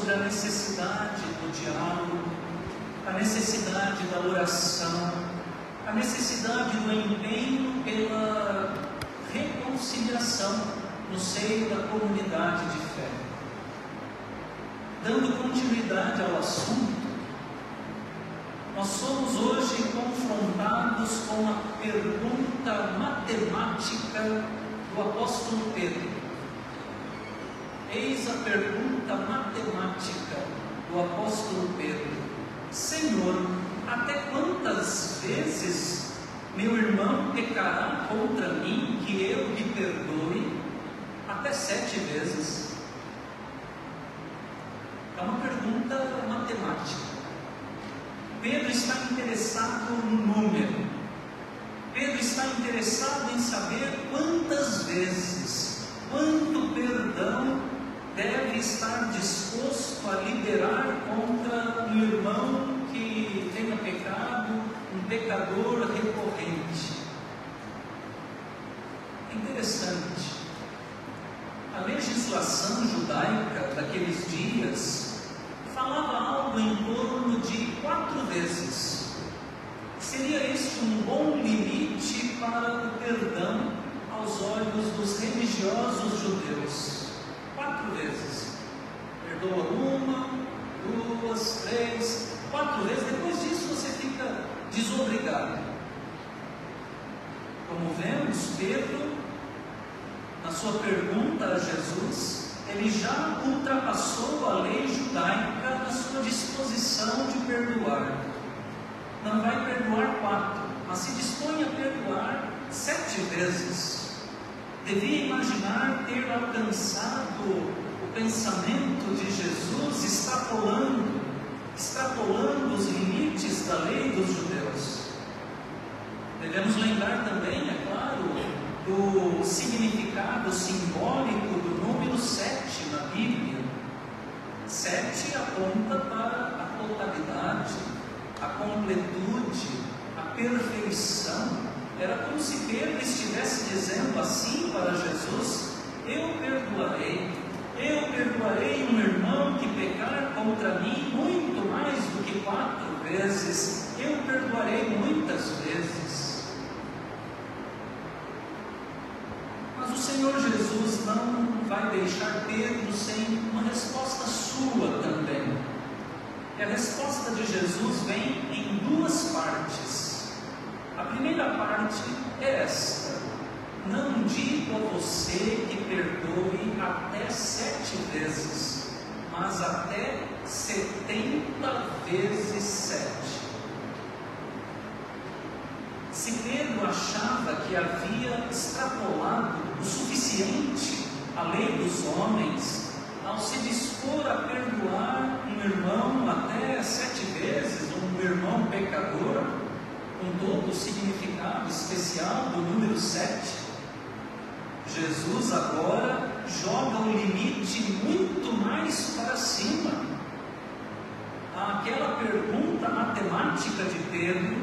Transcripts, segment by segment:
sobre a necessidade do diálogo, a necessidade da oração, a necessidade do empenho pela reconciliação no seio da comunidade de fé. Dando continuidade ao assunto, nós somos hoje confrontados com a pergunta matemática do apóstolo Pedro. Eis a pergunta matemática do apóstolo Pedro. Senhor, até quantas vezes meu irmão pecará contra mim que eu lhe perdoe? Até sete vezes. É uma pergunta matemática. Pedro está interessado no número. Pedro está interessado em saber quantas vezes, quanto perdão deve estar disposto a liberar contra um irmão que tenha pecado, um pecador recorrente. Interessante. A legislação judaica daqueles dias falava algo em torno de quatro vezes. Seria este um bom limite para o perdão aos olhos dos religiosos judeus? Quatro vezes. Perdoa uma, duas, três, quatro vezes. Depois disso você fica desobrigado. Como vemos, Pedro, na sua pergunta a Jesus, ele já ultrapassou a lei judaica na sua disposição de perdoar. Não vai perdoar quatro, mas se dispõe a perdoar sete vezes devia imaginar ter alcançado o pensamento de Jesus extrapolando, extrapolando os limites da lei dos judeus. Devemos lembrar também, é claro, do significado simbólico do número 7 na Bíblia. Sete aponta para a totalidade, a completude, a perfeição era como se Pedro estivesse dizendo assim para Jesus: Eu perdoarei, eu perdoarei um irmão que pecar contra mim muito mais do que quatro vezes, eu perdoarei muitas vezes. Mas o Senhor Jesus não vai deixar Pedro sem uma resposta sua também. E a resposta de Jesus vem em duas partes. Primeira parte é esta: Não digo a você que perdoe até sete vezes, mas até setenta vezes sete. Se Pedro achava que havia extrapolado o suficiente a lei dos homens ao se dispor a perdoar um irmão até sete vezes, um irmão pecador, com todo o significado especial do número 7, Jesus agora joga um limite muito mais para cima. Àquela pergunta matemática de Pedro,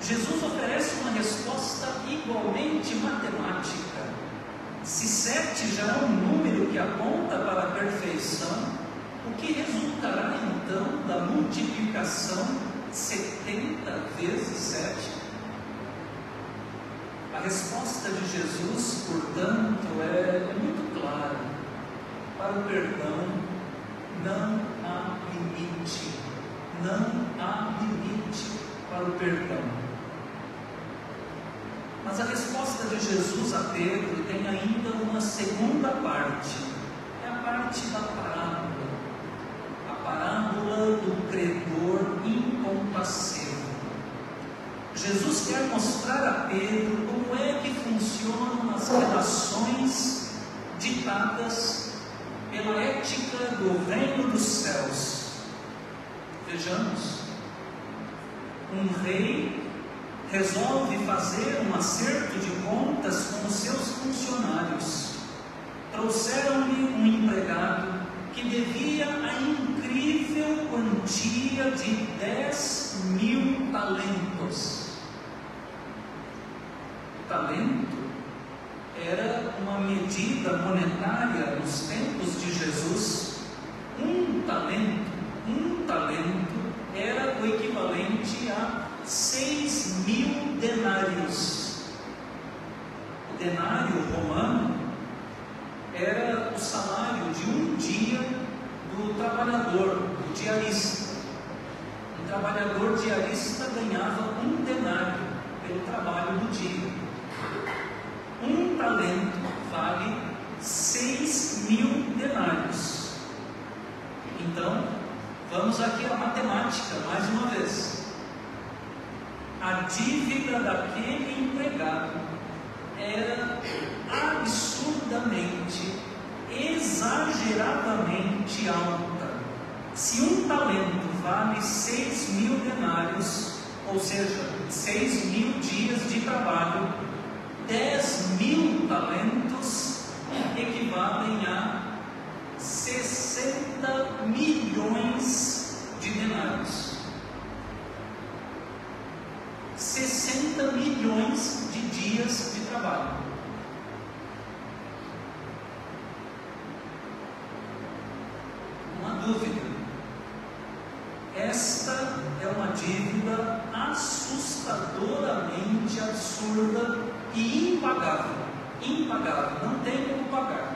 Jesus oferece uma resposta igualmente matemática. Se sete já é um número que aponta para a perfeição, o que resultará então da multiplicação 70 vezes 7. A resposta de Jesus, portanto, é, muito clara. Para o perdão não há limite. Não há limite para o perdão. Mas a resposta de Jesus a Pedro tem ainda uma segunda parte. É a parte da parábola parábola do credor Jesus quer mostrar a Pedro como é que funcionam as relações ditadas pela ética do reino dos céus. Vejamos, um rei resolve fazer um acerto de contas com os seus funcionários. Trouxeram-lhe um empregado que devia a incrível quantia de 10 mil talentos. O talento era uma medida monetária nos tempos de Jesus. Um talento, um talento era o equivalente a 6 mil denários. O denário romano era o salário de um dia do trabalhador, do diarista. Um trabalhador diarista ganhava um denário pelo trabalho do dia. Um talento vale seis mil denários. Então, vamos aqui à matemática mais uma vez. A dívida daquele empregado era absurdamente, exageradamente alta. Se um talento vale seis mil denários, ou seja, seis mil dias de trabalho, dez mil talentos equivalem a 60 milhões de denários. 60 milhões de dias de trabalho. Uma dúvida. Esta é uma dívida assustadoramente absurda e impagável. Não tem como pagar.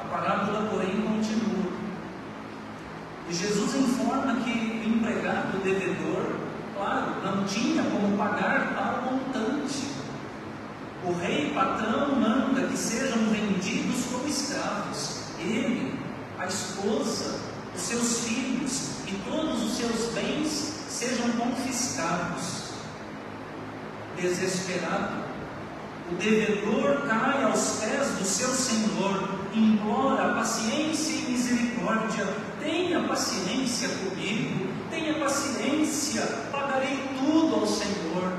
A parábola, porém, continua. E Jesus informa que o empregado devedor, claro, não tinha como pagar tal montante. O rei patrão manda que sejam vendidos como escravos. Ele, a esposa, os seus filhos e todos os seus bens sejam confiscados. Desesperado, o devedor cai aos pés do seu senhor, implora paciência e misericórdia. Tenha paciência comigo, tenha paciência, pagarei tudo ao Senhor.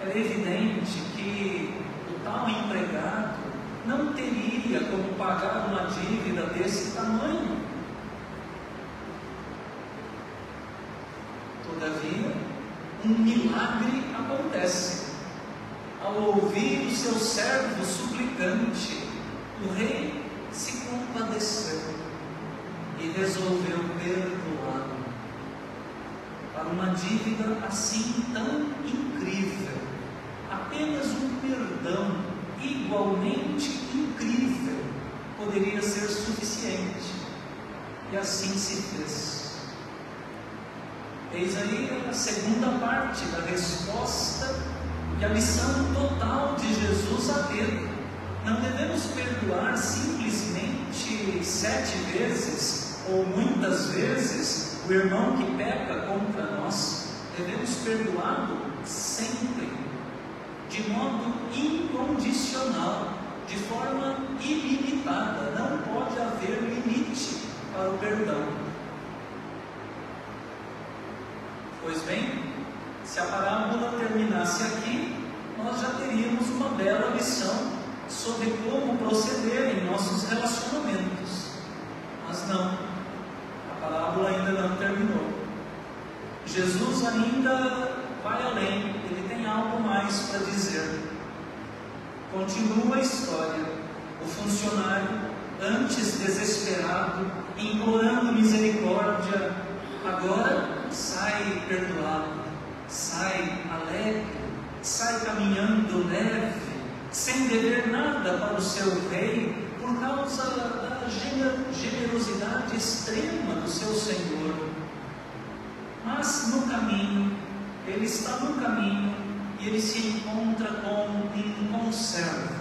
É evidente que o tal empregado não teria como pagar uma dívida desse tamanho. Todavia, um milagre acontece. Ao ouvir o seu servo suplicante, o rei se compadeceu e resolveu perdoá-lo. Para uma dívida assim tão incrível, apenas um perdão igualmente incrível poderia ser suficiente. E assim se fez. Eis aí a segunda parte da resposta e a lição total de Jesus a Pedro. Não devemos perdoar simplesmente sete vezes ou muitas vezes o irmão que peca contra nós. Devemos perdoá-lo sempre, de modo incondicional, de forma ilimitada. Não pode haver limite para o perdão. Pois bem, se a parábola terminasse aqui, nós já teríamos uma bela lição sobre como proceder em nossos relacionamentos. Mas não, a parábola ainda não terminou. Jesus ainda vai além, ele tem algo mais para dizer. Continua a história. O funcionário, antes desesperado, implorando misericórdia, agora sai perdoado, sai alegre, sai caminhando leve, sem dever nada para o seu rei, por causa da generosidade extrema do seu Senhor. Mas no caminho, ele está no caminho e ele se encontra com um conservo,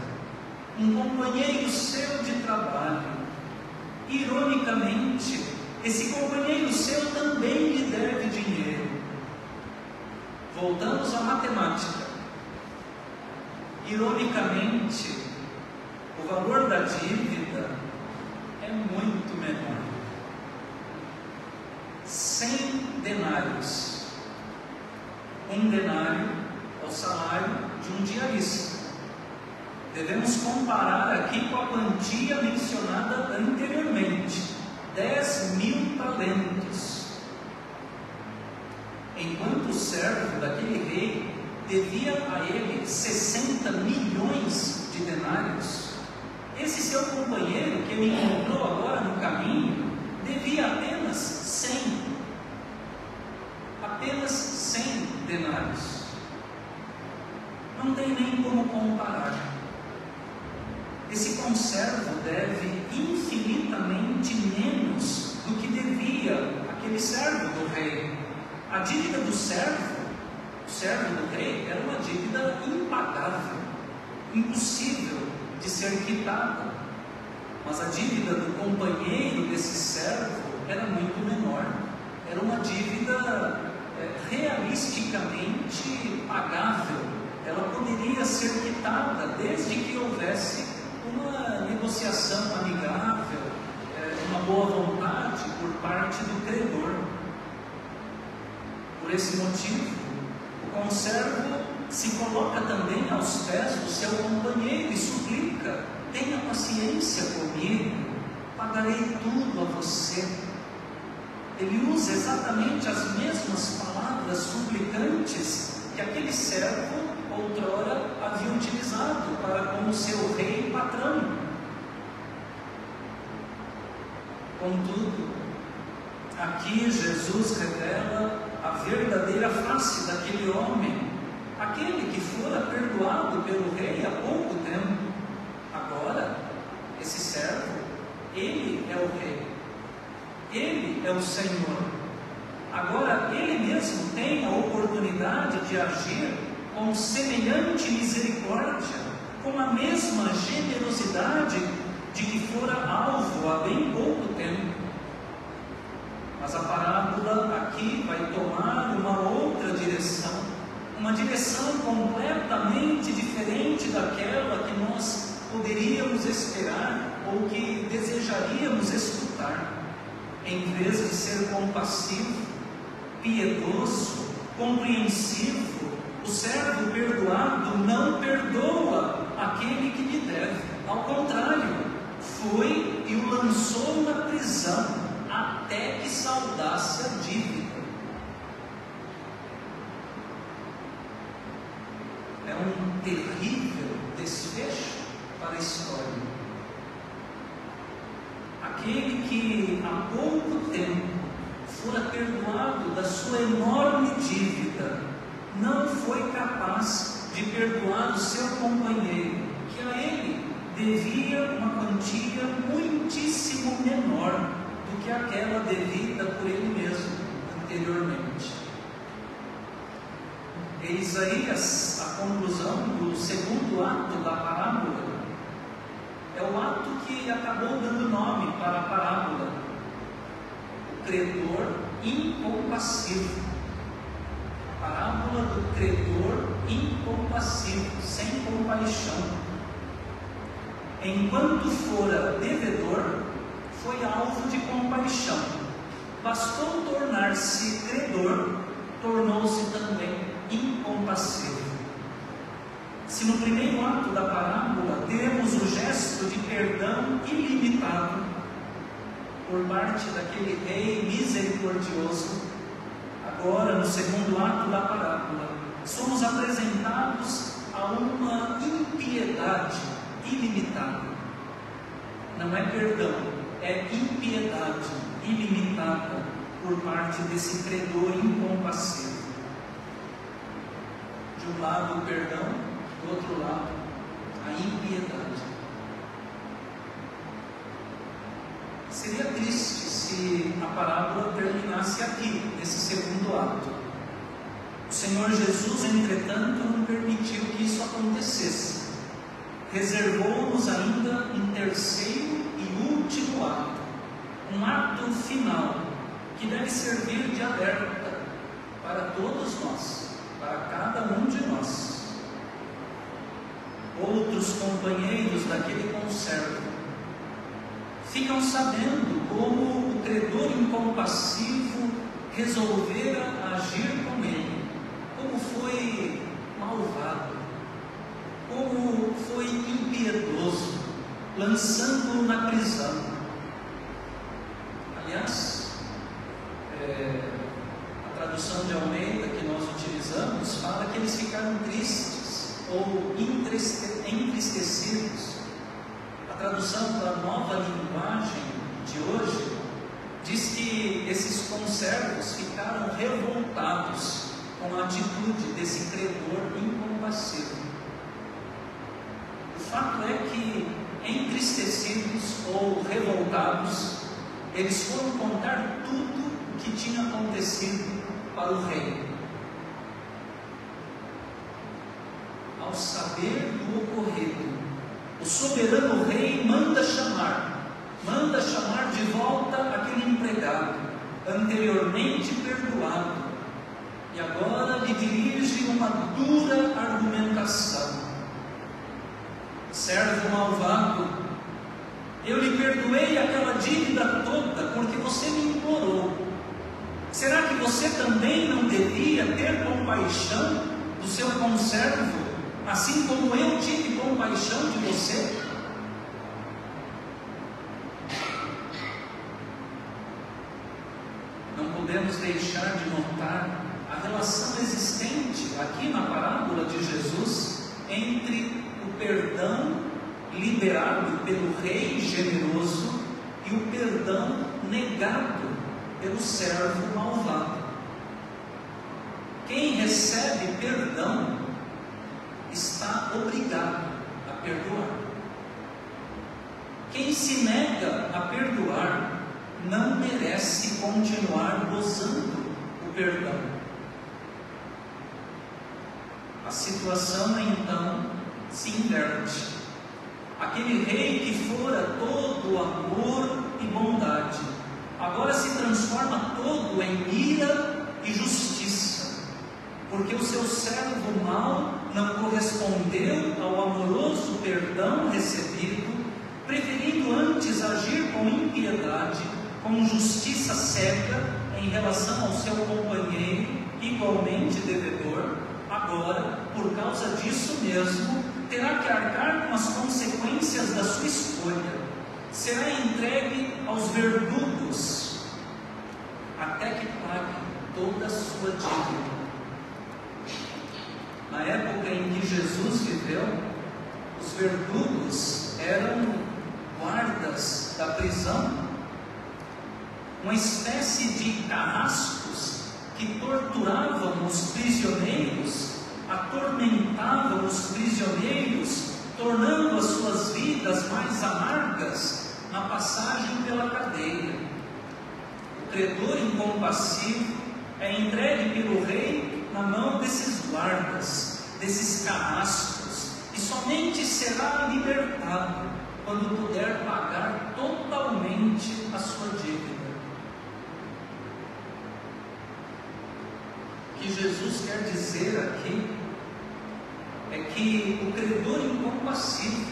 um companheiro seu de trabalho. Ironicamente, esse companheiro seu também lhe deve dinheiro. Voltamos à matemática. Ironicamente, o valor da dívida é muito menor. 100 denários. Um denário é o salário de um diarista. Devemos comparar aqui com a quantia mencionada anteriormente: 10 mil talentos. Enquanto o servo daquele rei devia a ele 60 milhões de denários, esse seu companheiro que ele encontrou agora no caminho devia apenas 100. Apenas 100 denários. Não tem nem como comparar. Esse conservo deve infinitamente menos do que devia aquele servo do rei. A dívida do servo, o servo do rei, era uma dívida impagável, impossível de ser quitada. Mas a dívida do companheiro desse servo era muito menor. Era uma dívida é, realisticamente pagável. Ela poderia ser quitada desde que houvesse uma negociação amigável, é, uma boa vontade por parte do credor. Por esse motivo, o conservo se coloca também aos pés do seu companheiro e suplica: tenha paciência comigo, pagarei tudo a você. Ele usa exatamente as mesmas palavras suplicantes que aquele servo outrora havia utilizado para como seu rei e patrão. Contudo, aqui Jesus revela a verdadeira face daquele homem, aquele que fora perdoado pelo rei há pouco tempo. Agora, esse servo, ele é o rei, ele é o Senhor. Agora, ele mesmo tem a oportunidade de agir com semelhante misericórdia, com a mesma generosidade de que fora alvo há bem pouco tempo. Mas a parábola aqui vai tomar uma outra direção, uma direção completamente diferente daquela que nós poderíamos esperar ou que desejaríamos escutar. Em vez de ser compassivo, piedoso, compreensivo, o servo perdoado não perdoa aquele que lhe deve. Ao contrário, foi e o lançou na prisão até que saudasse a dívida. É um terrível desfecho para a história. Aquele que há pouco tempo fora perdoado da sua enorme dívida não foi capaz de perdoar o seu companheiro, que a ele devia uma quantia muitíssimo menor do que aquela devida por ele mesmo anteriormente. Eis aí a conclusão do segundo ato da parábola. É o ato que acabou dando nome para a parábola. O credor incompassivo parábola do credor incompassivo, sem compaixão. Enquanto fora devedor, foi alvo de compaixão. Bastou tornar-se credor, tornou-se também incompassivo. Se no primeiro ato da parábola temos o gesto de perdão ilimitado por parte daquele rei misericordioso, agora no segundo ato da parábola, somos apresentados a uma impiedade ilimitada. Não é perdão, é impiedade ilimitada por parte desse credor incompassivo. De um lado o perdão, do outro lado a impiedade. Seria triste se a parábola terminasse aqui, nesse segundo ato. O Senhor Jesus, entretanto, não permitiu que isso acontecesse. Reservou-nos ainda um terceiro e último ato, um ato final que deve servir de alerta para todos nós, para cada um de nós. Outros companheiros daquele conservo ficam sabendo como credor incompassivo resolvera agir com ele, como foi malvado, como foi impiedoso, lançando-o na prisão. Aliás, é, a tradução de Almeida que nós utilizamos fala que eles ficaram tristes ou entristecidos. A tradução da nova linguagem de hoje diz que esses conservos ficaram revoltados com a atitude desse credor incompassível. O fato é que, entristecidos ou revoltados, eles foram contar tudo o que tinha acontecido para o rei. Ao saber do ocorrido, o soberano rei manda chamar, manda chamar de volta aquele empregado, anteriormente perdoado, e agora lhe dirige uma dura argumentação. Servo malvado, eu lhe perdoei aquela dívida toda porque você me implorou. Será que você também não devia ter compaixão do seu conservo, assim como eu tive compaixão de você? Não podemos deixar de notar a relação existente aqui na parábola de Jesus entre o perdão liberado pelo rei generoso e o perdão negado pelo servo malvado. Quem recebe perdão está obrigado a perdoar. Quem se nega a perdoar não merece continuar gozando o perdão. A situação então se inverte. Aquele rei que fora todo amor e bondade, agora se transforma todo em ira e justiça, porque o seu servo mau não correspondeu ao amoroso perdão recebido, preferindo antes agir com impiedade, com justiça cega em relação ao seu companheiro, igualmente devedor agora, por causa disso mesmo, terá que arcar com as consequências da sua escolha. Será entregue aos verdugos até que pague toda a sua dívida. Na época em que Jesus viveu, os verdugos eram guardas da prisão, uma espécie de carrascos que torturavam os prisioneiros, atormentavam os prisioneiros, tornando as suas vidas mais amargas na passagem pela cadeia. O credor incompassivo é entregue pelo rei na mão desses guardas, desses carrascos, e somente será libertado quando puder pagar totalmente a sua dívida. Que Jesus quer dizer aqui é que o credor incompassível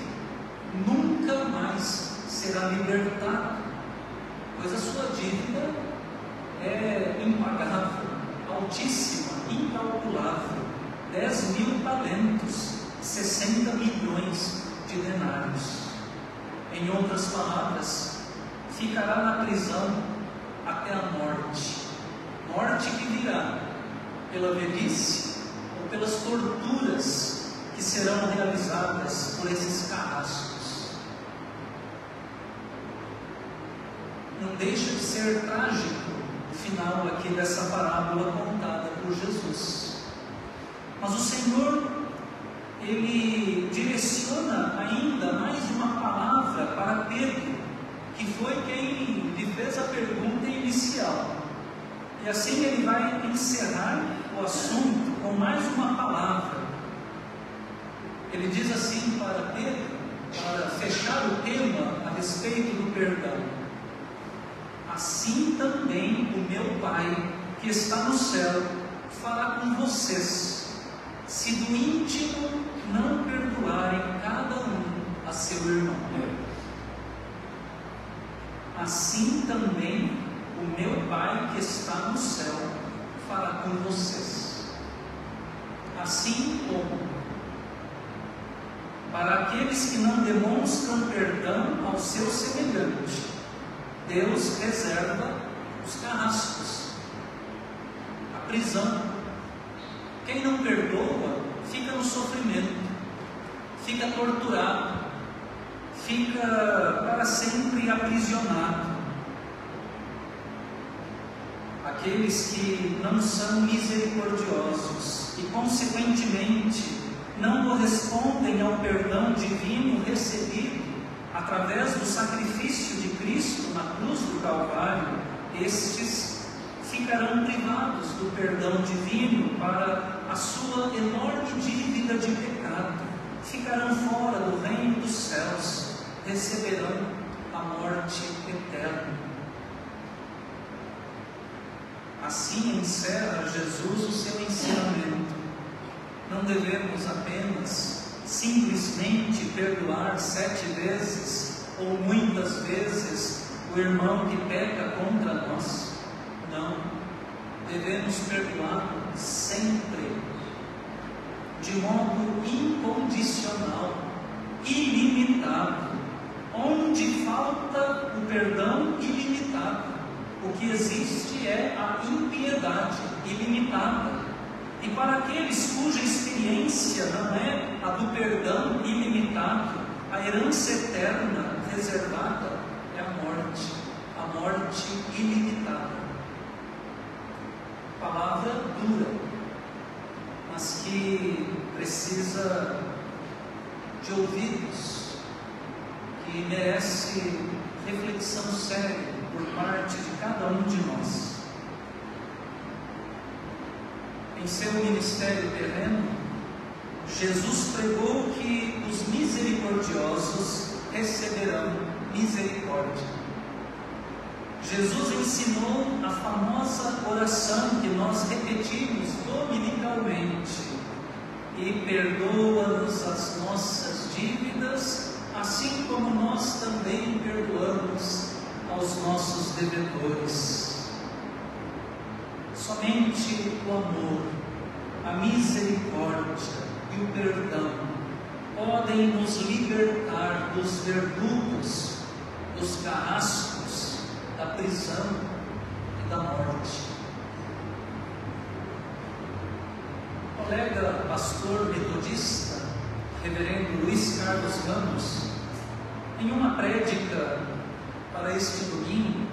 nunca mais será libertado, pois a sua dívida é impagável, altíssima, incalculável. 10 mil talentos, 60 milhões de denários. Em outras palavras, ficará na prisão até a morte, morte que virá pela velhice ou pelas torturas que serão realizadas por esses carrascos. Não deixa de ser trágico o final aqui dessa parábola contada por Jesus. Mas o Senhor, Ele direciona ainda mais uma palavra para Pedro, que foi quem lhe fez a pergunta inicial. E assim ele vai encerrar o assunto com mais uma palavra. Ele diz assim para Pedro, para fechar o tema a respeito do perdão: assim também o meu Pai, que está no céu, fará com vocês, se do íntimo não perdoarem cada um a seu irmão. Assim também o meu Pai que está no céu fará com vocês. Assim como para aqueles que não demonstram perdão ao seu semelhante, Deus reserva os carrascos, a prisão. Quem não perdoa fica no sofrimento, fica torturado, fica para sempre aprisionado. Aqueles que não são misericordiosos e, consequentemente, não correspondem ao perdão divino recebido através do sacrifício de Cristo na cruz do Calvário, estes ficarão privados do perdão divino para a sua enorme dívida de pecado, ficarão fora do reino dos céus, receberão a morte eterna. Assim encerra Jesus o seu ensinamento. Não devemos apenas simplesmente perdoar sete vezes ou muitas vezes o irmão que peca contra nós. Não, devemos perdoar sempre, de modo o que existe é a impiedade ilimitada. E para aqueles cuja experiência não é a do perdão ilimitado, a herança eterna reservada é a morte, a morte ilimitada. Palavra dura, mas que precisa de ouvidos, que merece reflexão séria por parte de cada um de nós em seu ministério terreno, Jesus pregou que os misericordiosos receberão misericórdia. Jesus ensinou a famosa oração que nós repetimos dominicalmente: e perdoa-nos as nossas dívidas, assim como nós também perdoamos aos nossos devedores. Somente o amor, a misericórdia e o perdão podem nos libertar dos verdugos, dos carrascos, da prisão e da morte. O colega pastor metodista, reverendo Luiz Carlos Ramos, em uma prédica para este domingo,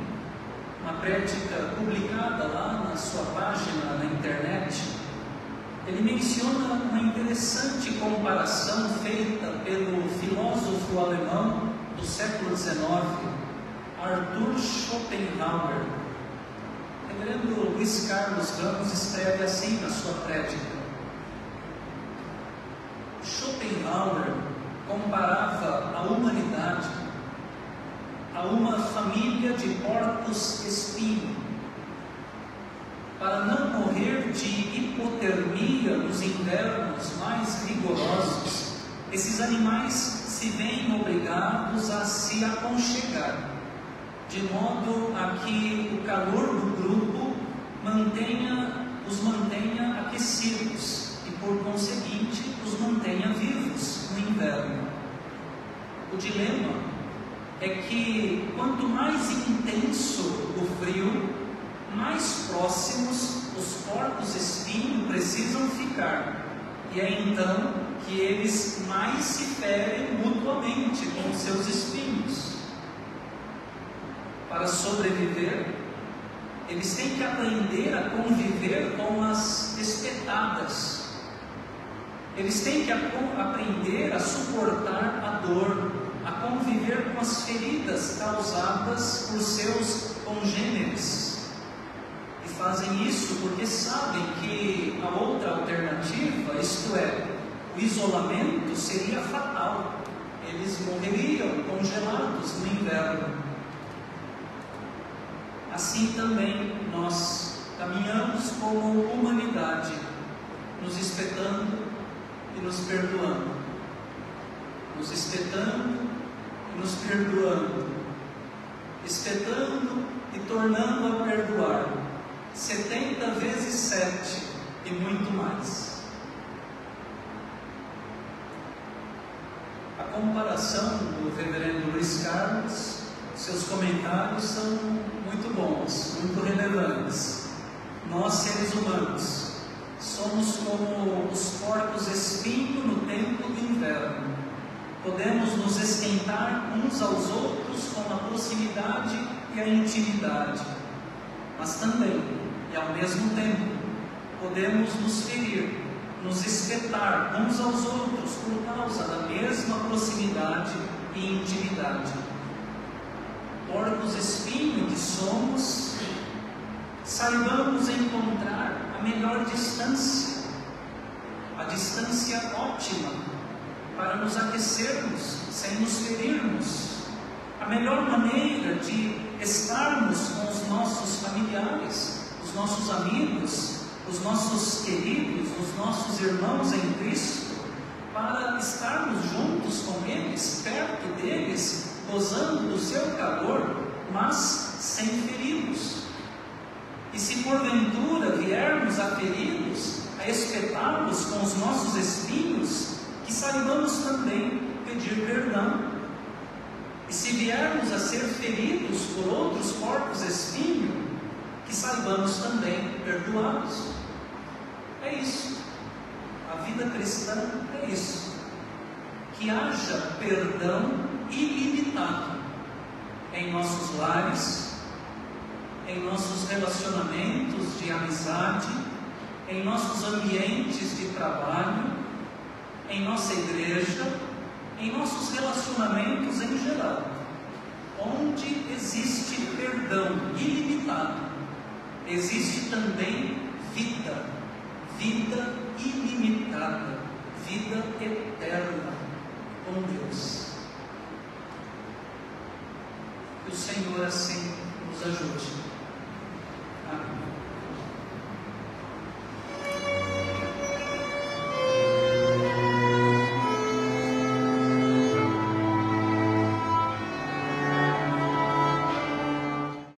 uma prédica publicada lá na sua página na internet, ele menciona uma interessante comparação feita pelo filósofo alemão do século XIX, Arthur Schopenhauer. O reverendo Luiz Carlos Ramos escreve assim na sua prédica. Schopenhauer comparava a humanidade a uma família de porcos espinho, para não morrer de hipotermia nos invernos mais rigorosos, esses animais se veem obrigados a se aconchegar, de modo a que o calor do grupo mantenha, os mantenha aquecidos e, por conseguinte, os mantenha vivos no inverno. O dilema é que quanto mais intenso o frio, mais próximos os porcos espinho precisam ficar. E é então que eles mais se ferem mutuamente com seus espinhos. Para sobreviver, eles têm que aprender a conviver com as espetadas. Eles têm que aprender a suportar a dor, a conviver com as feridas causadas por seus congêneres. E fazem isso porque sabem que a outra alternativa, isto é, o isolamento, seria fatal. Eles morreriam congelados no inverno. assim também nós caminhamos como humanidade, nos espetando e nos perdoando, nos espetando nos perdoando, espetando e tornando a perdoar, setenta vezes sete e muito mais. A comparação do reverendo Luiz Carlos, seus comentários são muito bons, muito relevantes. Nós, seres humanos, somos como os porcos espinho no tempo do inverno. Podemos nos esquentar uns aos outros com a proximidade e a intimidade, mas também, e ao mesmo tempo, podemos nos ferir, nos espetar uns aos outros por causa da mesma proximidade e intimidade. Porcos espinho que somos, saibamos encontrar a melhor distância, a distância ótima para nos aquecermos sem nos ferirmos, a melhor maneira de estarmos com os nossos familiares, os nossos amigos, os nossos queridos, os nossos irmãos em Cristo, para estarmos juntos com eles, perto deles, gozando do seu calor, mas sem feri-los. E se porventura viermos a feri-los, a espetá-los com os nossos espinhos, que saibamos também pedir perdão. E se viermos a ser feridos por outros corpos espinhos, que saibamos também perdoá-los. É isso. A vida cristã é isso. Que haja perdão ilimitado em nossos lares, em nossos relacionamentos de amizade, em nossos ambientes de trabalho, em nossa igreja, em nossos relacionamentos em geral. Onde existe perdão ilimitado, existe também vida, vida ilimitada, vida eterna com Deus. Que o Senhor assim nos ajude.